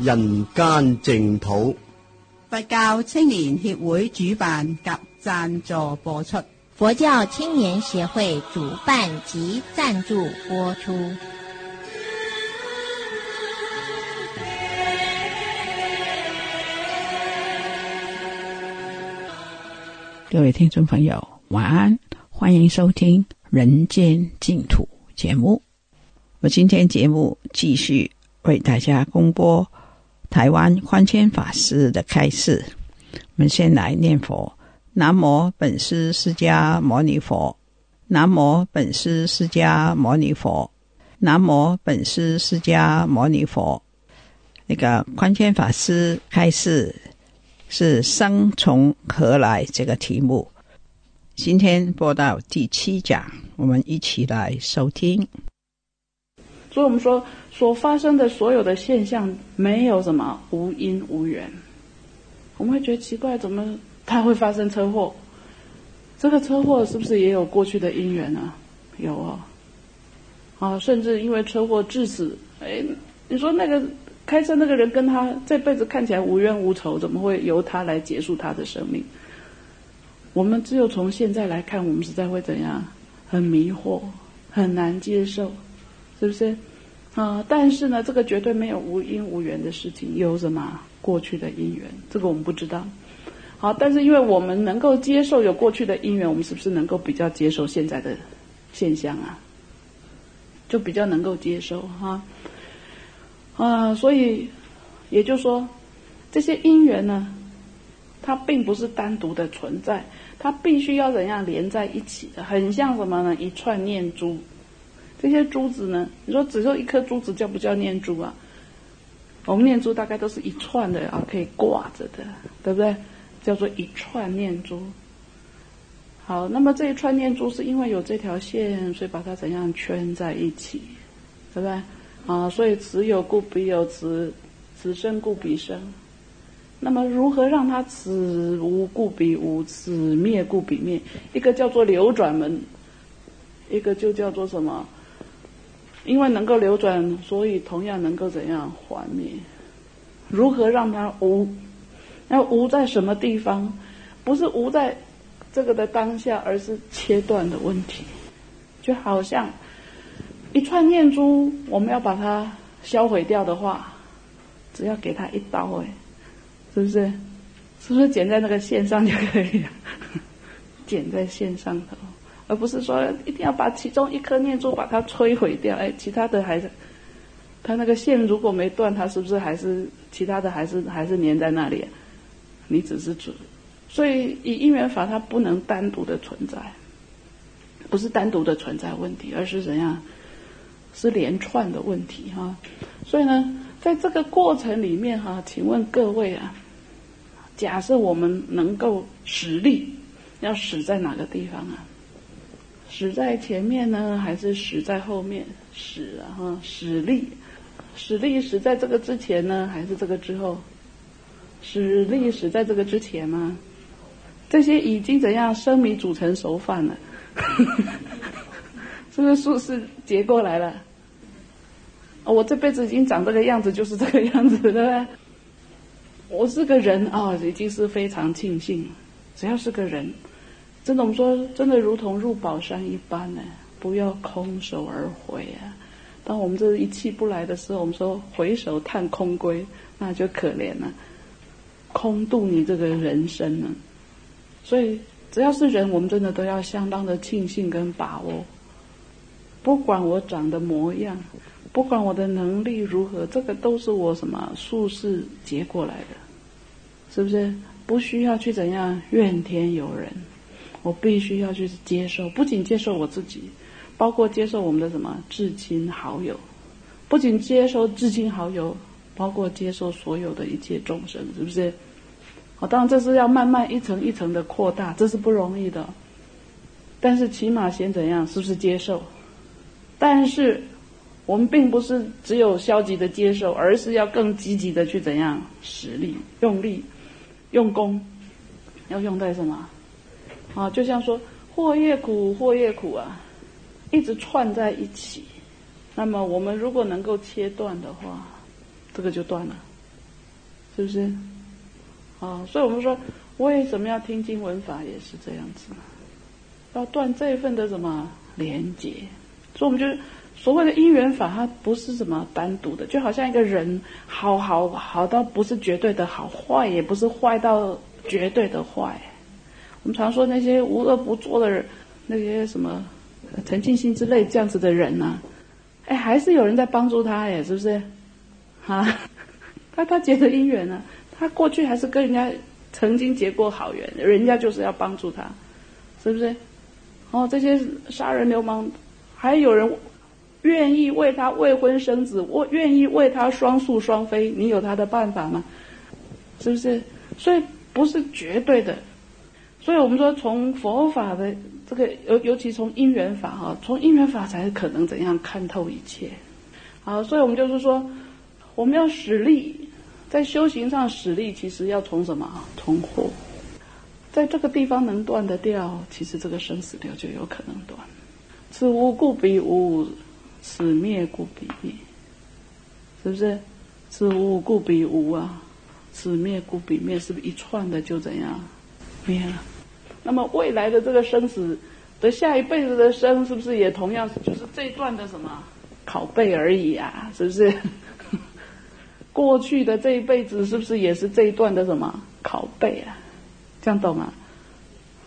人間净土，佛教青年協會主辦及贊助播出。佛教青年協會主辦及贊助播出。各位聽眾朋友，晚安，歡迎收聽《人間净土》節目。我今天節目繼續為大家公播。台湾宽谦法师的開示，我們先來念佛：南無本師釋迦牟尼佛，南無本師釋迦牟尼佛，南無本師釋迦牟尼佛。那個寬謙法師開示是生從何來這個題目，今天播到第七講，我們一起來收聽。所以，我们说。所发生的所有的现象，没有什么无因无缘。我们会觉得奇怪，怎么它会发生车祸？这个车祸是不是也有过去的因缘呢？有啊，啊，甚至因为车祸致死。哎，你说那个开车那个人跟他这辈子看起来无冤无仇，怎么会由他来结束他的生命？我们只有从现在来看，我们实在会怎样？很迷惑，很难接受，是不是？啊、但是呢，这个绝对没有无因无缘的事情，有什么过去的因缘？这个我们不知道。好，但是因为我们能够接受有过去的因缘，我们是不是能够比较接受现在的现象啊？就比较能够接受哈。啊、所以也就是说，这些因缘呢，它并不是单独的存在，它必须要怎样连在一起的，很像什么呢？一串念珠。这些珠子呢？你说只有一颗珠子叫不叫念珠啊？我们念珠大概都是一串的啊，可以挂着的，对不对？叫做一串念珠。好，那么这一串念珠是因为有这条线，所以把它怎样圈在一起，对不对？啊，所以此有故彼有，此此生故彼生。那么如何让它此无故彼无，此灭故彼灭？一个叫做流转门，一个就叫做什么？因为能够流转，所以同样能够怎樣還滅？如何让它无？要无在什么地方？不是无在这个的当下，而是切断的问题。就好像一串念珠，我们要把它销毁掉的话，只要给它一刀，誒，是不是？是不是剪在那个线上就可以了？剪在线上头。而不是说一定要把其中一颗念珠把它摧毁掉，哎，其他的还是，它那个线如果没断，它是不是还是其他的还是还是粘在那里？你只是主，所以以因缘法它不能单独的存在，不是单独的存在问题，而是怎样？是连串的问题哈。所以呢，在这个过程里面哈，请问各位啊，假设我们能够实力，要使在哪个地方啊？使在前面呢，还是使在后面？使啊，哈，使力，使力使在这个之前呢，还是这个之后？使力使在这个之前吗？这些已经怎样生米煮成熟饭了？是不是術士結過來了？我这辈子已经长这个样子，就是这个样子，对不對？我是个人啊，已经是非常庆幸，只要是个人。真的，我们说，真的如同入宝山一般呢，不要空手而回啊！当我们这一气不来的时候，我们说回首叹空归，那就可怜了，空度你这个人生呢。所以，只要是人，我们真的都要相当的庆幸跟把握。不管我长的模样，不管我的能力如何，这个都是我什么术士结过来的，是不是？不需要去怎样怨天尤人。我必须要去接受，不仅接受我自己，包括接受我们的什么至亲好友，不仅接受至亲好友，包括接受所有的一切众生，是不是？好，当然这是要慢慢一层一层的扩大，这是不容易的。但是起码先怎样，是不是接受？但是我们并不是只有消极的接受，而是要更积极的去怎样实力、用力、用功，要用在什么？啊，就像说祸业苦，祸业苦啊，一直串在一起。那么我们如果能够切断的话，这个就断了，是不是？啊，所以我们说为什么要听经文法也是这样子，要断这一份的什么连结。所以我们就所谓的因缘法，它不是什么单独的，就好像一个人好好好到不是绝对的好，坏也不是坏到绝对的坏。我们常说那些无恶不作的人，那些什么陈庆心之类这样子的人呢？哎，还是有人在帮助他，哎，是不是？啊，他他结的姻缘呢？他过去还是跟人家曾经结过好缘，人家就是要帮助他，是不是？哦，这些杀人流氓，还有人愿意为他未婚生子，我愿意为他双宿双飞，你有他的办法吗？是不是？所以不是绝对的。所以我们说，从佛法的这个尤尤其从因缘法哈，从因缘法才可能怎样看透一切。好，所以我们就是说，我们要使力，在修行上使力，其实要从什么？从惑，在这个地方能断得掉，其实这个生死流就有可能断。此无故彼无，此灭故彼灭，是不是？此无故彼无啊，此灭故彼灭，是不是一串的就怎样灭了？那么未来的这个生死的下一辈子的生，是不是也同样就是这一段的什么拷贝而已啊？是不是？过去的这一辈子是不是也是这一段的什么拷贝啊？这样懂吗？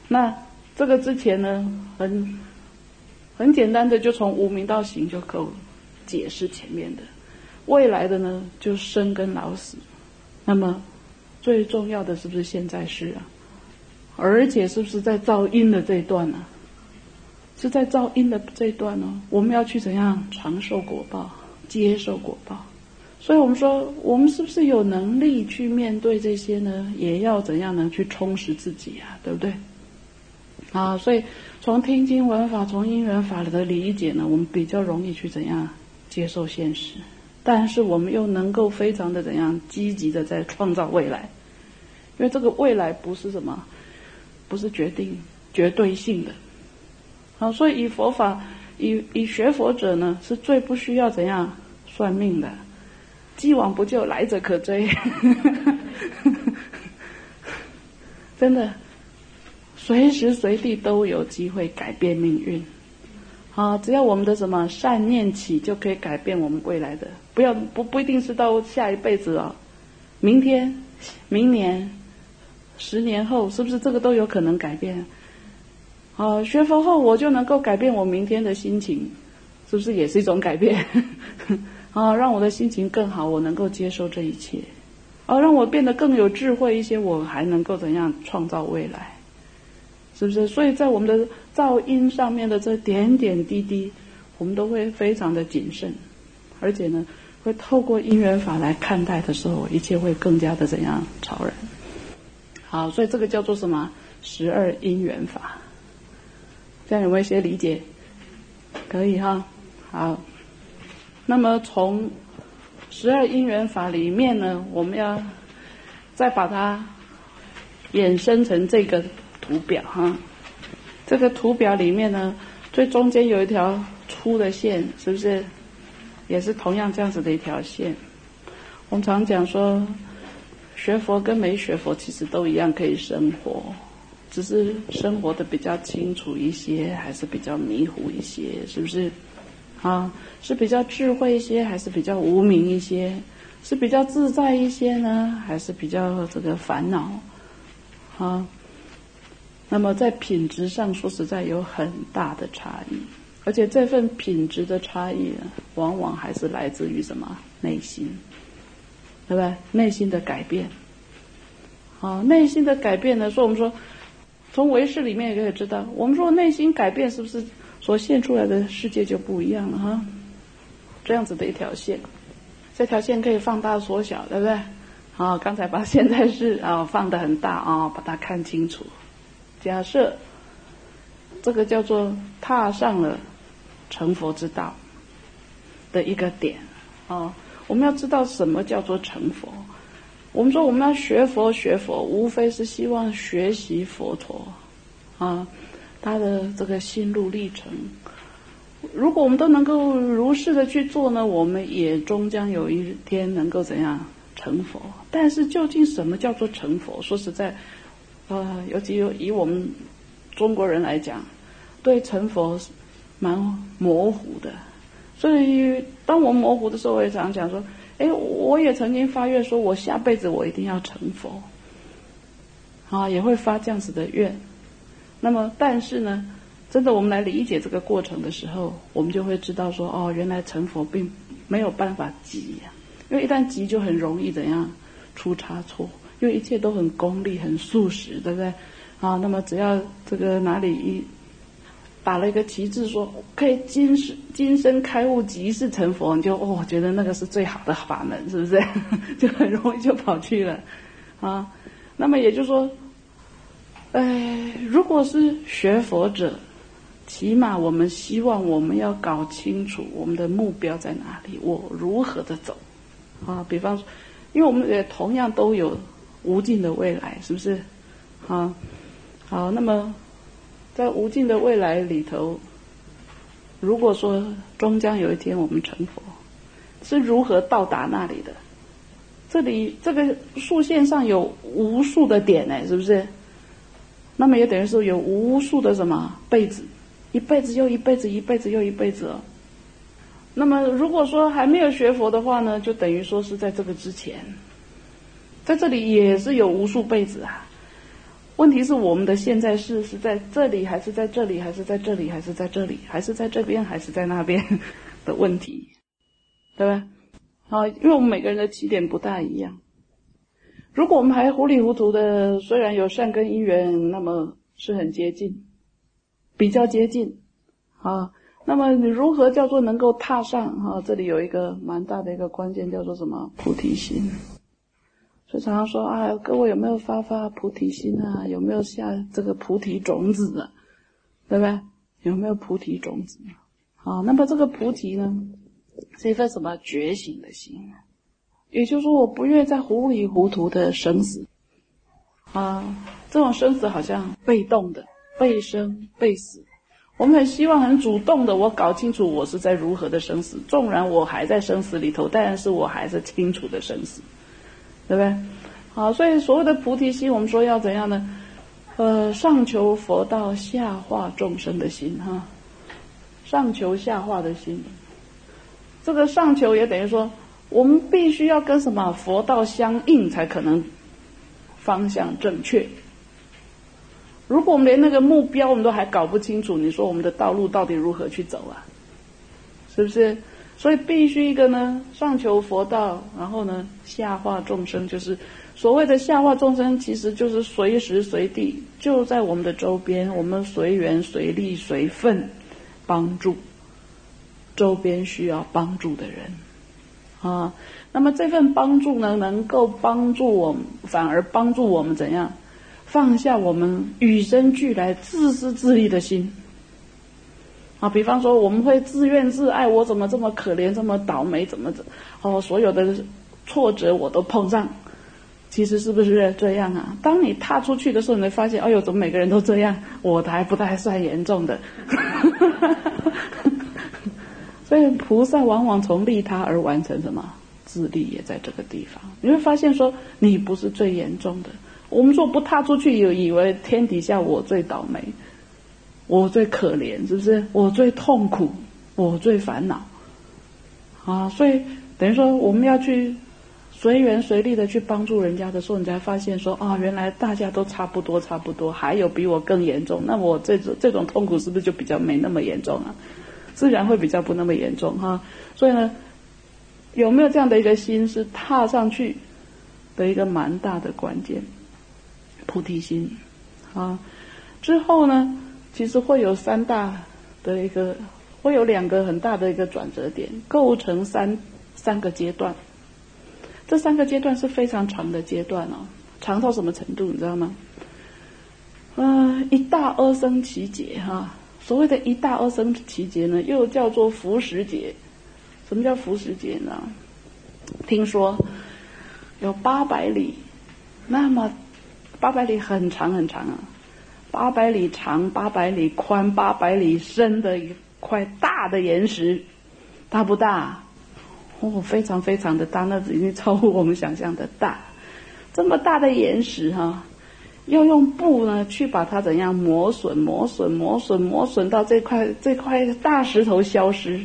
那这个之前呢，很很简单的就从无名到行就够解释前面的。未来的呢，就生跟老死。那么最重要的是不是现在是啊？而且是不是在造因的这一段呢？是在造因的这一段呢？我们要去怎样长受果报，接受果报？所以我们说，我们是不是有能力去面对这些呢？也要怎样能去充实自己啊？对不对？啊，所以从听经闻法，从因缘法的理解呢，我们比较容易去怎样接受现实，但是我们又能够非常的怎样积极的在创造未来，因为这个未来不是什么。不是决定绝对性的，好，所以以佛法，以以学佛者呢，是最不需要怎样算命的，既往不咎，来者可追，真的，随时随地都有机会改变命运，好，只要我们的什么善念起，就可以改变我们未来的，不要不不一定是到下一辈子哦，明天，明年。十年后是不是这个都有可能改变？好，学佛后我就能够改变我明天的心情，是不是也是一种改变？啊，让我的心情更好，我能够接受这一切，啊，让我变得更有智慧一些，我还能够怎样创造未来？是不是？所以在我们的噪音上面的这点点滴滴，我们都会非常的谨慎，而且呢，会透过因缘法来看待的时候，一切会更加的怎样超然。好，所以这个叫做什么？十二因缘法，这样有没有一些理解？可以哈。好，那么从十二因缘法里面呢，我们要再把它衍生成这个图表哈。这个图表里面呢，最中间有一条粗的线，是不是？也是同样这样子的一条线。我们常讲说。学佛跟没学佛其实都一样可以生活，只是生活的比较清楚一些，还是比较迷糊一些，是不是？啊，是比较智慧一些，还是比较无明一些？是比较自在一些呢，还是比较这个烦恼？啊，那么在品质上说实在有很大的差异，而且这份品质的差异，往往还是来自于什么内心。对不对？内心的改变，好，内心的改变呢？说我们说，从唯识里面也可以知道，我们说内心改变是不是所现出来的世界就不一样了哈？这样子的一条线，这条线可以放大缩小，对不对？啊，刚才把现在是啊放得很大啊，把它看清楚。假设这个叫做踏上了成佛之道的一个点啊，我们要知道什么叫做成佛。我们说我们要学佛学佛，无非是希望学习佛陀啊，他的这个心路历程。如果我们都能够如是的去做呢，我们也终将有一天能够怎样成佛。但是究竟什么叫做成佛？说实在，呃，尤其以我们中国人来讲，对成佛蛮模糊的。所以当我模糊的时候，我也常讲说。哎，我也曾经发愿说，我下辈子我一定要成佛，啊，也会发这样子的愿。那么，但是呢，真的我们来理解这个过程的时候，我们就会知道说，哦，原来成佛并没有办法急呀，因为一旦急就很容易怎样出差错，因为一切都很功利、很速食，对不对？啊，那么只要这个哪里一。打了一个旗帜，说可以今世今生开悟，即世成佛，你就哦觉得那个是最好的法门，是不是？就很容易就跑去了啊。那么也就是说，哎，如果是学佛者，起码我们希望我们要搞清楚我们的目标在哪里，我如何的走啊？比方说，因为我们也同样都有无尽的未来，是不是？啊，好，那么。在无尽的未来里头，如果说终将有一天我们成佛，是如何到达那里的？这里这个竖线上有无数的点呢，是不是？那么也等于说有无数的什么辈子，一辈子又一辈子，一辈子又一辈子哦。那么如果说还没有学佛的话呢，就等于说是在这个之前，在这里也是有无数辈子啊。问题是我们的现在是是在这里，还是在这里，还是在这里，还是在这里，还是在这边，还是在那边 的问题，对吧？好，因为我们每个人的起点不大一样。如果我们还糊里糊涂的，虽然有善根因缘，那么是很接近，比较接近啊。那么你如何叫做能够踏上啊？这里有一个蛮大的一个关键，叫做什么？菩提心。所以常常说啊，各位有没有发发菩提心啊？有没有下这个菩提种子啊？对不对？有没有菩提种子？好，那么这个菩提呢，是一份什么觉醒的心？也就是说，我不愿意在糊里糊涂的生死啊，这种生死好像被动的，被生被死。我们很希望很主动的，我搞清楚我是在如何的生死，纵然我还在生死里头，但是我还是清楚的生死。对不对？好，所以所谓的菩提心，我们说要怎样呢？呃，上求佛道，下化众生的心，哈，上求下化的心。这个上求也等于说，我们必须要跟什么佛道相应，才可能方向正确。如果我们连那个目标我们都还搞不清楚，你说我们的道路到底如何去走啊？是不是？所以必须一个呢，上求佛道，然后呢，下化众生，就是所谓的下化众生，其实就是随时随地就在我们的周边，我们随缘随力随份帮助周边需要帮助的人啊。那么这份帮助呢，能够帮助我们，反而帮助我们怎样放下我们与生俱来自私自利的心。啊，比方说我们会自怨自艾，我怎么这么可怜，这么倒霉，怎么怎哦，所有的挫折我都碰上，其实是不是这样啊？当你踏出去的时候，你会发现，哎呦，怎么每个人都这样？我还不太算严重的。所以菩萨往往从利他而完成什么？自利也在这个地方。你会发现说，你不是最严重的。我们说不踏出去，有以为天底下我最倒霉。我最可怜，是不是？我最痛苦，我最烦恼，啊！所以等于说，我们要去随缘随力的去帮助人家的时候，你才发现说，啊，原来大家都差不多，差不多，还有比我更严重。那我这种这种痛苦是不是就比较没那么严重啊？自然会比较不那么严重哈。所以呢，有没有这样的一个心，是踏上去的一个蛮大的关键？菩提心啊，之后呢？其实会有三大的一个，会有两个很大的一个转折点，构成三三个阶段。这三个阶段是非常长的阶段哦，长到什么程度你知道吗？嗯，一大阿僧祇劫哈，所谓的一大阿僧祇劫呢，又叫做伏时劫。什么叫伏时劫呢？听说有八百里，那么八百里很长很长啊，八百里长、八百里宽、八百里深的一块大的岩石，大不大？哦，非常非常的大，那已经超乎我们想象的大。这么大的岩石哈，要用布呢去把它怎样磨损、磨损、磨损、磨损到这块这块大石头消失。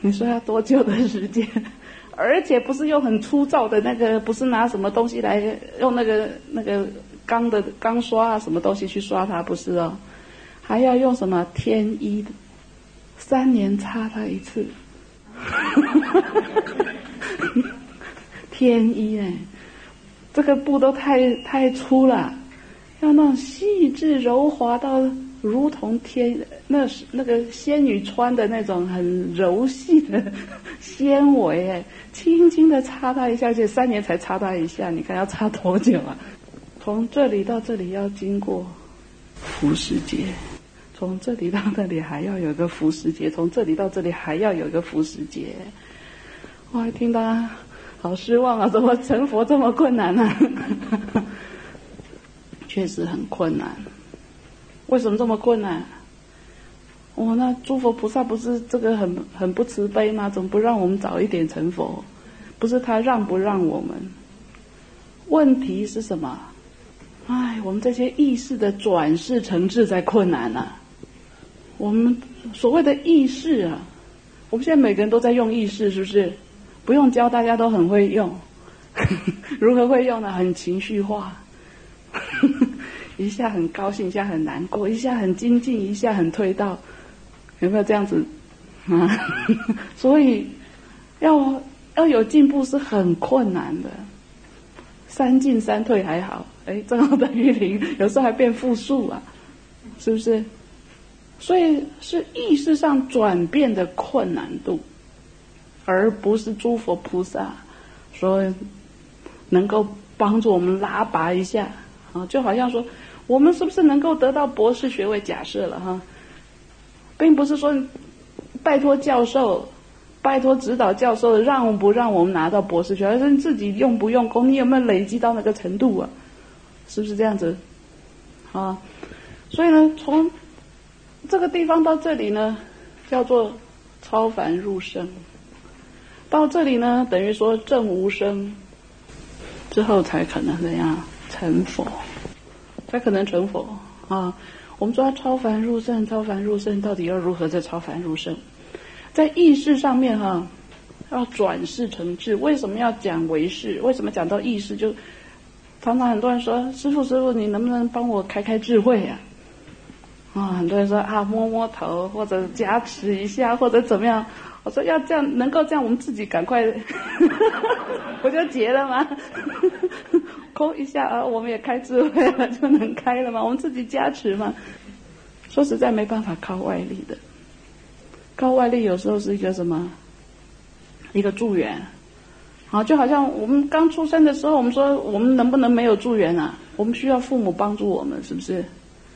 你说要多久的时间？而且不是用很粗糙的那个，不是拿什么东西来用那个那个钢的钢刷啊，什么东西去刷它，不是哦，还要用什么天一，三年擦它一次，天一哎，这个布都太太粗了，要那种细致柔滑到。如同天，那是那个仙女穿的那种很柔细的 纤维，哎，轻轻的擦它一下，就三年才擦它一下，你看要擦多久啊？从这里到这里要经过浮世节，从这里到那里还要有个浮世节，从这里到这里还要有个浮世节。哇，听到好失望啊！怎么成佛这么困难呢？确实很困难。为什么这么困难？哦，那诸佛菩萨不是这个很很不慈悲吗？怎么不让我们早一点成佛？不是他让不让我们？问题是什么？哎，我们这些意识的转世成智在困难呢。我们所谓的意识啊，我们现在每个人都在用意识，是不是？不用教，大家都很会用。如何会用呢？很情绪化。一下很高兴，一下很难过，一下很精进，一下很退到，有没有这样子啊？所以要要有进步是很困难的。三进三退还好，哎，正好等于零，有时候还变负数啊，是不是？所以是意识上转变的困难度，而不是诸佛菩萨说能够帮助我们拉拔一下啊，就好像说。我们是不是能够得到博士学位？假设了哈，并不是说拜托教授、拜托指导教授让不让我们拿到博士学位，而是自己用不用功，你有没有累积到那个程度啊？是不是这样子？啊，所以呢，从这个地方到这里呢，叫做超凡入圣；到这里呢，等于说正无生，之后才可能怎样成佛。才可能成佛啊！我们说超凡入圣，超凡入圣到底要如何在超凡入圣？在意识上面哈，要转世成智。为什么要讲为识？为什么讲到意识？就常常很多人说：“师傅，师傅，你能不能帮我开开智慧啊？”啊，很多人说啊，摸摸头或者加持一下或者怎么样。我说要这样，能够这样，我们自己赶快，不就结了吗？抠一下啊，我们也开智慧了，就能开了吗？我们自己加持嘛。说实在，没办法靠外力的，靠外力有时候是一个什么？一个助缘。好，就好像我们刚出生的时候，我们说我们能不能没有助缘啊？我们需要父母帮助我们，是不是？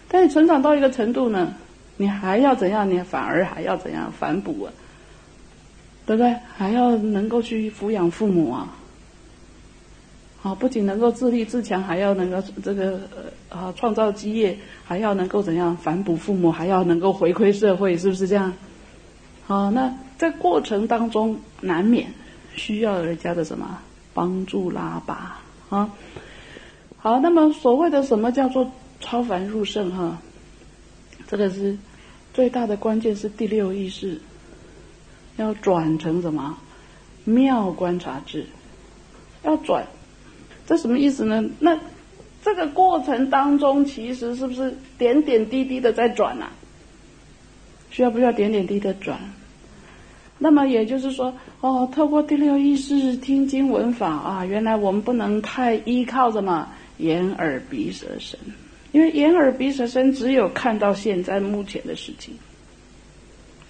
但是成长到一个程度呢，你还要怎样？你反而还要怎样反哺啊？对不对？还要能够去抚养父母啊！好，不仅能够自立自强，还要能够这个啊创造基业，还要能够怎样反哺父母，还要能够回馈社会，是不是这样？好，那在过程当中难免需要人家的什么帮助拉拔啊？好，那么所谓的什么叫做超凡入圣哈？这个是最大的关键是第六意识。要转成什么妙观察智？要转，这什么意思呢？那这个过程当中，其实是不是点点滴滴的在转啊？需要不需要点点滴滴的转？那么也就是说，哦，透过第六意识听经闻法啊，原来我们不能太依靠什么眼耳鼻舌身，因为眼耳鼻舌身只有看到现在目前的事情，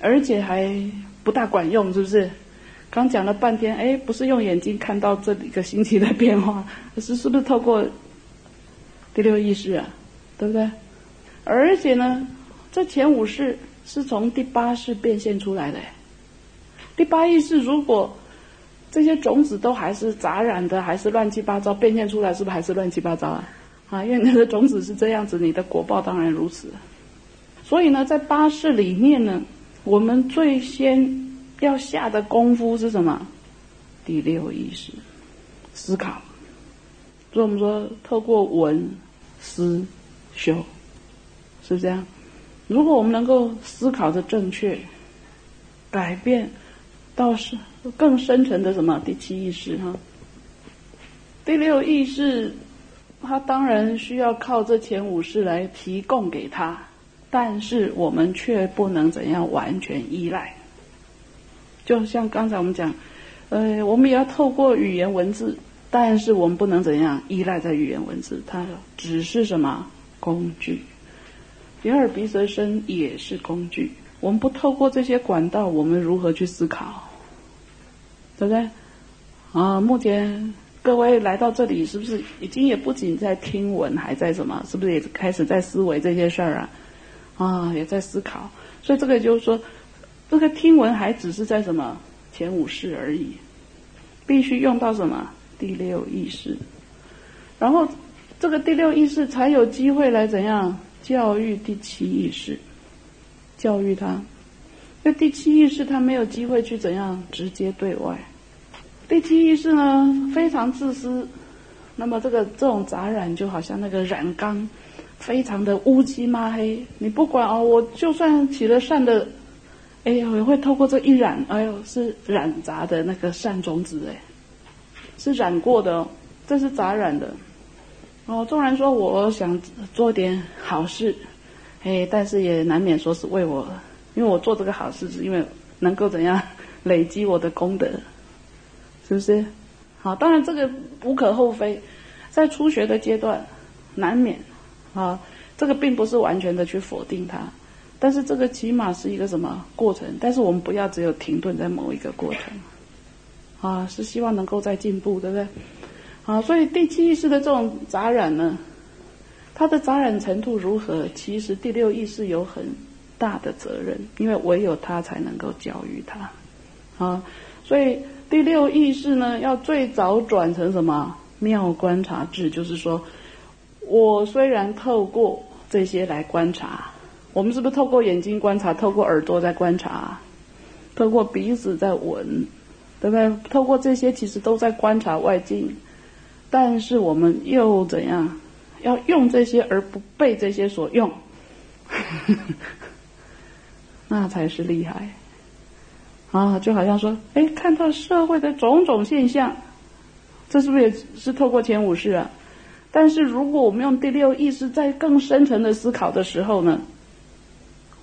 而且还。不大管用，是不是？刚讲了半天，哎，不是用眼睛看到这一个星期的变化，是是不是透过第六意识啊？对不对？而且呢，这前五世是从第八世变现出来的。第八意识如果这些种子都还是杂染的，还是乱七八糟变现出来，是不是还是乱七八糟啊？啊，因为你的种子是这样子，你的果报当然如此。所以呢，在八世里面呢，我们最先要下的功夫是什么？第六意识，思考。所以我们说，透过闻、思、修，是不是这样？如果我们能够思考的正确，改变到是更深层的什么第七意识哈？第六意识，它当然需要靠这前五世来提供给他。但是我们却不能怎样完全依赖，就像刚才我们讲，呃，我们也要透过语言文字，但是我们不能怎样依赖在语言文字，它只是什么工具，眼耳鼻舌身也是工具。我们不透过这些管道，我们如何去思考？对不对？啊，目前各位来到这里，是不是已经也不仅在听闻，还在什么？是不是也开始在思维这些事儿啊？啊，也在思考，所以这个就是说，这个听闻还只是在什么前五世而已，必须用到什么第六意识，然后这个第六意识才有机会来怎样教育第七意识，教育他，那第七意识他没有机会去怎样直接对外，第七意识呢非常自私，那么这个这种杂染就好像那个染缸。非常的乌漆抹黑，你不管哦，我就算起了善的，哎呦，也会透过这一染，哎呦，是染杂的那个善种子，哎，是染过的哦，这是杂染的。哦，纵然说我想做点好事，哎，但是也难免说是为我，因为我做这个好事是因为能够怎样 累积我的功德，是不是？好，当然这个无可厚非，在初学的阶段难免。啊，这个并不是完全的去否定它，但是这个起码是一个什么过程？但是我们不要只有停顿在某一个过程，啊，是希望能够在进步，对不对？啊，所以第七意识的这种杂染呢，它的杂染程度如何？其实第六意识有很大的责任，因为唯有它才能够教育它，啊，所以第六意识呢，要最早转成什么妙观察智，就是说。我虽然透过这些来观察，我们是不是透过眼睛观察，透过耳朵在观察，透过鼻子在闻，对不对？透过这些其实都在观察外境，但是我们又怎样？要用这些而不被这些所用，那才是厉害啊！就好像说，哎，看到社会的种种现象，这是不是也是透过前五世啊？但是如果我们用第六意识在更深层的思考的时候呢，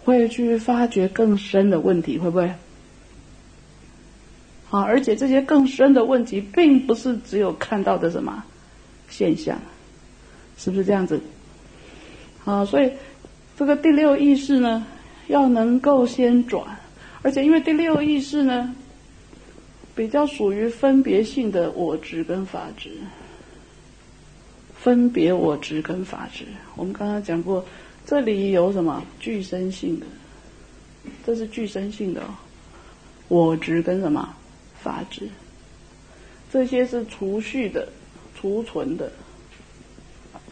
会去发掘更深的问题，会不会？好，而且这些更深的问题，并不是只有看到的什么现象，是不是这样子？啊，所以这个第六意识呢，要能够先转，而且因为第六意识呢，比较属于分别性的我执跟法执。分别我执跟法执，我们刚刚讲过，这里有什么具身性的？这是具身性的，哦我执跟什么法执？这些是储蓄的、储存的，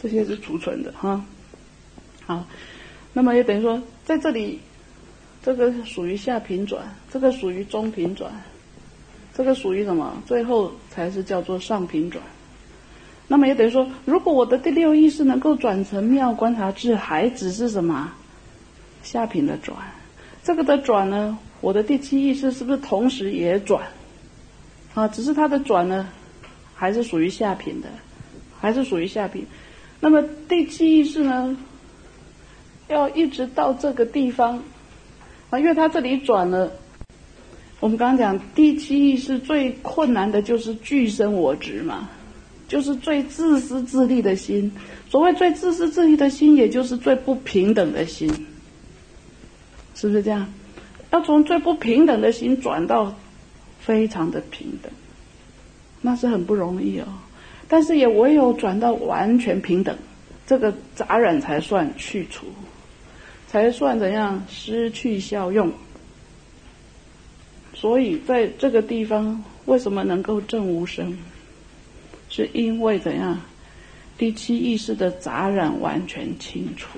这些是储存的哈。好，那么也等于说，在这里，这个属于下平转，这个属于中平转，这个属于什么？最后才是叫做上平转。那么也等于说，如果我的第六意识能够转成妙观察智，还只是什么下品的转？这个的转呢，我的第七意识是不是同时也转？啊，只是它的转呢，还是属于下品的，还是属于下品。那么第七意识呢，要一直到这个地方啊，因为它这里转了。我们刚刚讲第七意识最困难的就是具身我执嘛。就是最自私自利的心，所谓最自私自利的心，也就是最不平等的心，是不是这样？要从最不平等的心转到非常的平等，那是很不容易哦。但是也唯有转到完全平等，这个杂染才算去除，才算怎样失去效用。所以在这个地方，为什么能够正无声？是因为怎样？第七意识的杂染完全清除，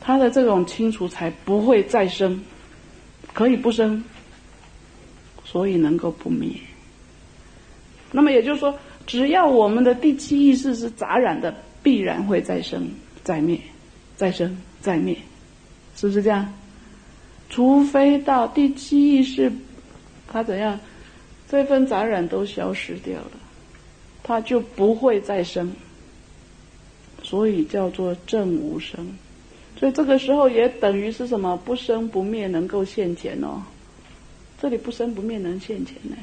他的这种清除才不会再生，可以不生，所以能够不灭。那么也就是说，只要我们的第七意识是杂染的，必然会再生、再灭、再生、再灭，是不是这样？除非到第七意识，它怎样，这份杂染都消失掉了，它就不会再生，所以叫做正无生。所以这个时候也等于是什么？不生不灭，能够现前哦。这里不生不灭能现前呢？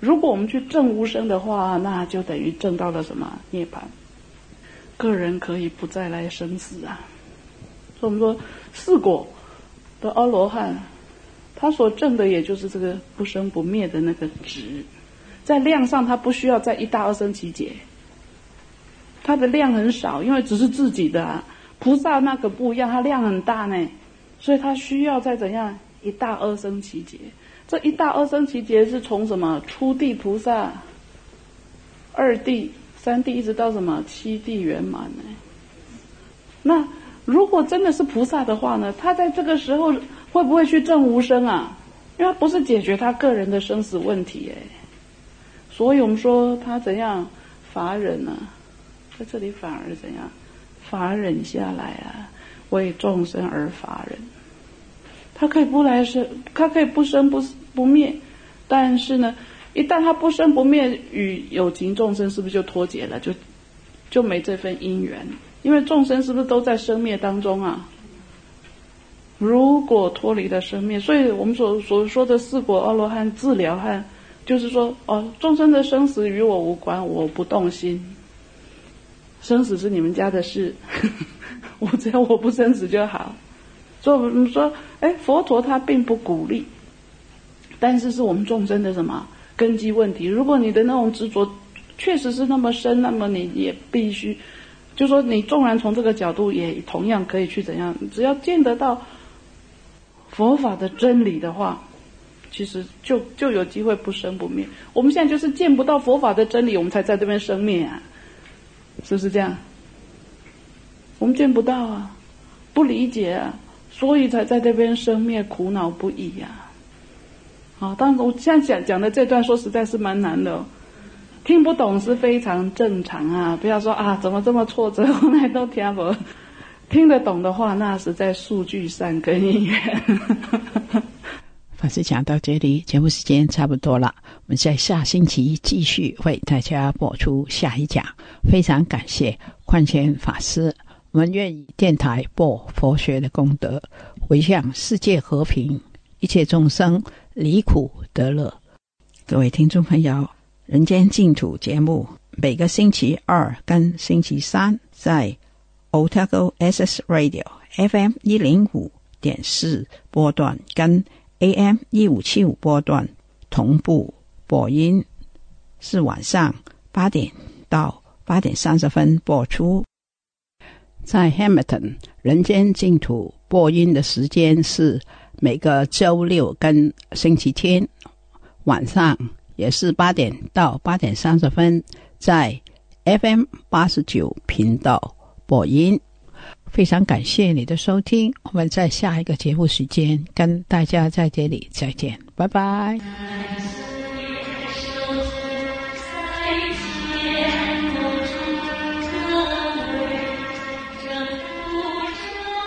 如果我们去证无生的话，那就等于证到了什么涅槃？个人可以不再来生死啊。所以我们说四果。的阿罗汉，他所证的也就是这个不生不灭的那个值，在量上他不需要在一大二生其劫，他的量很少，因为只是自己的啊菩萨那个不一样，他量很大呢，所以他需要在怎样一大二生其劫。这一大二生其劫是从什么初地菩萨、二地、三地一直到什么七地圆满呢？那。如果真的是菩萨的话呢，他在这个时候会不会去证无生啊？因为他不是解决他个人的生死问题哎，所以我们说他怎样法忍呢？在这里反而怎样法忍下来啊？为众生而法忍，他可以不来生，他可以不生不不灭，但是呢，一旦他不生不灭，与有情众生是不是就脱节了？就就没这份因缘。因为众生是不是都在生灭当中啊？如果脱离了生灭，所以我们所所说的四果阿罗汉治疗汉，就是说哦，众生的生死与我无关，我不动心。生死是你们家的事，我只要我不生死就好。所以我们说，哎，佛陀他并不鼓励，但是是我们众生的什么根基问题？如果你的那种执着确实是那么深，那么你也必须。就说你纵然从这个角度，也同样可以去怎样？只要见得到佛法的真理的话，其实就就有机会不生不灭。我们现在就是见不到佛法的真理，我们才在这边生灭啊，是不是这样？我们见不到啊，不理解啊，所以才在这边生灭，苦恼不已呀。好，但我现在讲讲的这段，说实在是蛮难的。哦听不懂是非常正常啊！不要说啊，怎么这么挫折，我来都听不。听得懂的话，那是在数据上跟因缘。法师讲到这里，节目时间差不多了，我们在下星期继续为大家播出下一讲。非常感谢宽谦法师，我们愿以电台播佛学的功德，回向世界和平，一切众生离苦得乐。各位听众朋友。人间净土节目每个星期二跟星期三在 Otago SS Radio FM 一零五点四波段跟 AM 一五七五波段同步播音，是晚上八点到八点三十分播出。在 Hamilton 人间净土播音的时间是每个周六跟星期天晚上。也是八点到八点三十分，在 FM 八十九频道播音。非常感谢你的收听，我们在下一个节目时间跟大家在这里再见，拜拜。